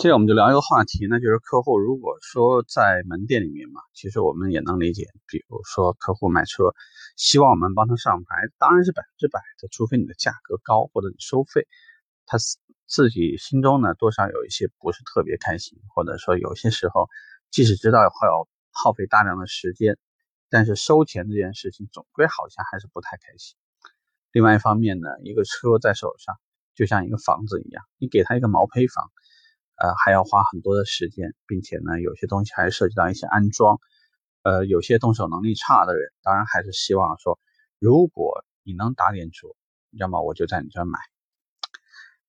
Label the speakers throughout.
Speaker 1: 接着我们就聊一个话题，那就是客户如果说在门店里面嘛，其实我们也能理解，比如说客户买车，希望我们帮他上牌，当然是百分之百的，除非你的价格高或者你收费，他自己心中呢多少有一些不是特别开心，或者说有些时候即使知道会要耗费大量的时间，但是收钱这件事情总归好像还是不太开心。另外一方面呢，一个车在手上就像一个房子一样，你给他一个毛坯房。呃，还要花很多的时间，并且呢，有些东西还涉及到一些安装。呃，有些动手能力差的人，当然还是希望说，如果你能打点折，要么我就在你这儿买。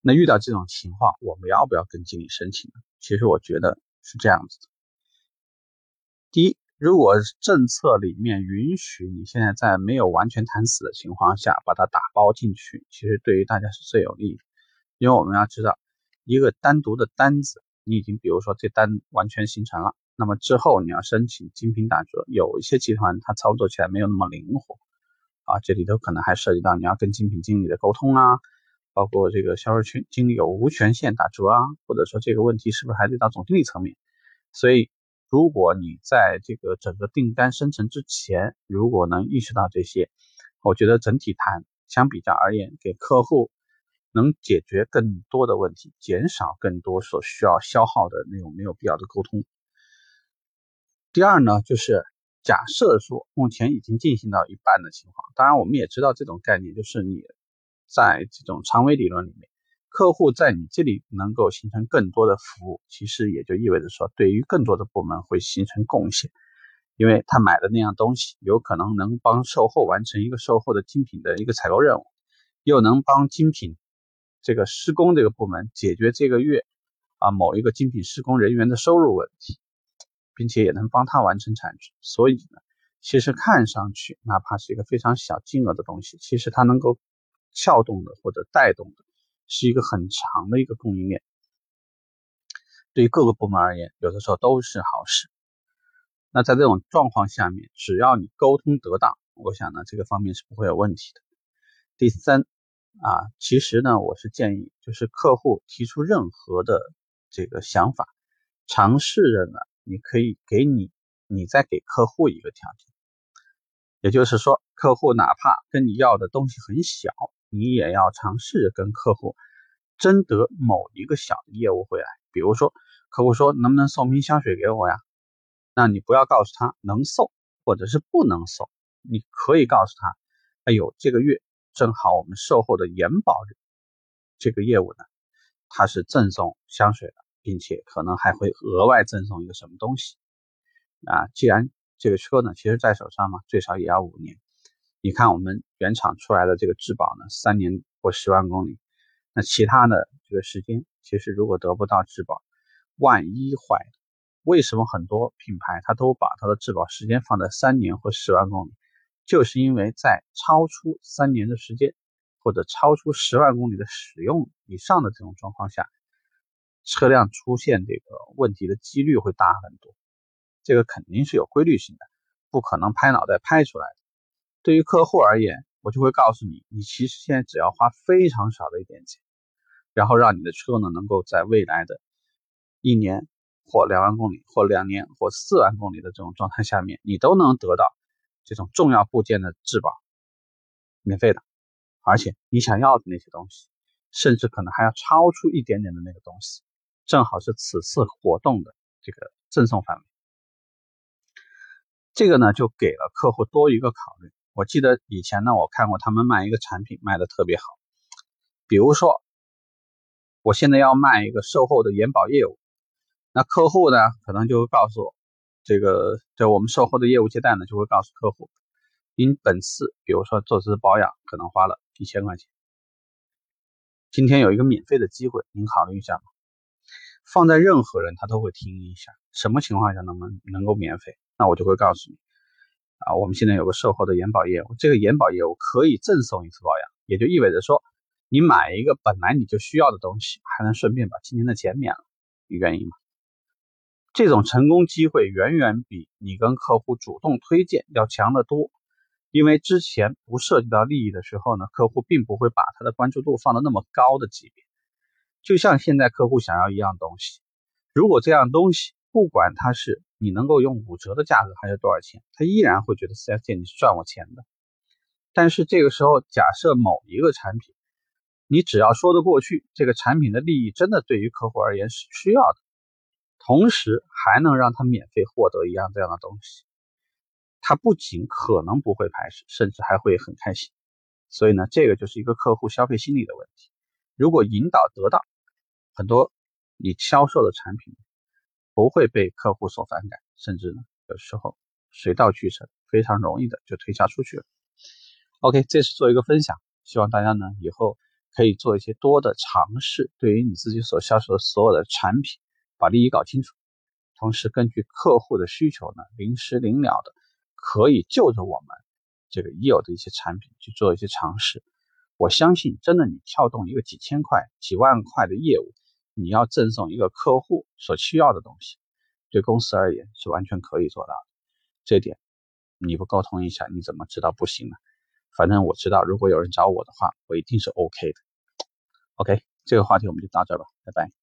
Speaker 1: 那遇到这种情况，我们要不要跟经理申请呢？其实我觉得是这样子的：第一，如果政策里面允许你现在在没有完全谈死的情况下把它打包进去，其实对于大家是最有利的，因为我们要知道。一个单独的单子，你已经比如说这单完全形成了，那么之后你要申请精品打折，有一些集团它操作起来没有那么灵活啊，这里头可能还涉及到你要跟精品经理的沟通啊，包括这个销售群经理有无权限打折啊，或者说这个问题是不是还得到总经理层面？所以如果你在这个整个订单生成之前，如果能意识到这些，我觉得整体谈相比较而言，给客户。能解决更多的问题，减少更多所需要消耗的那种没有必要的沟通。第二呢，就是假设说目前已经进行到一半的情况，当然我们也知道这种概念，就是你在这种长尾理论里面，客户在你这里能够形成更多的服务，其实也就意味着说，对于更多的部门会形成贡献，因为他买的那样东西，有可能能帮售后完成一个售后的精品的一个采购任务，又能帮精品。这个施工这个部门解决这个月啊某一个精品施工人员的收入问题，并且也能帮他完成产值，所以呢，其实看上去哪怕是一个非常小金额的东西，其实它能够撬动的或者带动的是一个很长的一个供应链，对于各个部门而言，有的时候都是好事。那在这种状况下面，只要你沟通得当，我想呢这个方面是不会有问题的。第三。啊，其实呢，我是建议，就是客户提出任何的这个想法，尝试着呢，你可以给你，你再给客户一个条件，也就是说，客户哪怕跟你要的东西很小，你也要尝试着跟客户争得某一个小的业务回来。比如说，客户说能不能送瓶香水给我呀？那你不要告诉他能送或者是不能送，你可以告诉他，哎呦，这个月。正好我们售后的延保这个业务呢，它是赠送香水的，并且可能还会额外赠送一个什么东西啊？既然这个车呢，其实在手上嘛，最少也要五年。你看我们原厂出来的这个质保呢，三年或十万公里。那其他的这个时间，其实如果得不到质保，万一坏了，为什么很多品牌它都把它的质保时间放在三年或十万公里？就是因为在超出三年的时间，或者超出十万公里的使用以上的这种状况下，车辆出现这个问题的几率会大很多。这个肯定是有规律性的，不可能拍脑袋拍出来的。对于客户而言，我就会告诉你，你其实现在只要花非常少的一点钱，然后让你的车呢能够在未来的一年或两万公里，或两年或四万公里的这种状态下面，你都能得到。这种重要部件的质保，免费的，而且你想要的那些东西，甚至可能还要超出一点点的那个东西，正好是此次活动的这个赠送范围。这个呢，就给了客户多一个考虑。我记得以前呢，我看过他们卖一个产品卖的特别好，比如说，我现在要卖一个售后的延保业务，那客户呢，可能就告诉我。这个在我们售后的业务接待呢，就会告诉客户，您本次比如说做次保养可能花了一千块钱，今天有一个免费的机会，您考虑一下吗？放在任何人他都会听一下，什么情况下能能能够免费？那我就会告诉你，啊，我们现在有个售后的延保业务，这个延保业务可以赠送一次保养，也就意味着说，你买一个本来你就需要的东西，还能顺便把今年的钱免了，你愿意吗？这种成功机会远远比你跟客户主动推荐要强得多，因为之前不涉及到利益的时候呢，客户并不会把他的关注度放到那么高的级别。就像现在客户想要一样东西，如果这样东西，不管它是你能够用五折的价格还是多少钱，他依然会觉得 4S 店你是赚我钱的。但是这个时候，假设某一个产品，你只要说得过去，这个产品的利益真的对于客户而言是需要的，同时还能让他免费获得一样这样的东西，他不仅可能不会排斥，甚至还会很开心。所以呢，这个就是一个客户消费心理的问题。如果引导得当，很多你销售的产品。不会被客户所反感，甚至呢，有时候水到渠成，非常容易的就推销出去了。OK，这是做一个分享，希望大家呢以后可以做一些多的尝试，对于你自己所销售的所有的产品，把利益搞清楚，同时根据客户的需求呢，临时临了的，可以就着我们这个已有的一些产品去做一些尝试。我相信，真的你撬动一个几千块、几万块的业务。你要赠送一个客户所需要的东西，对公司而言是完全可以做到的。这点你不沟通一下，你怎么知道不行呢？反正我知道，如果有人找我的话，我一定是 OK 的。OK，这个话题我们就到这吧，拜拜。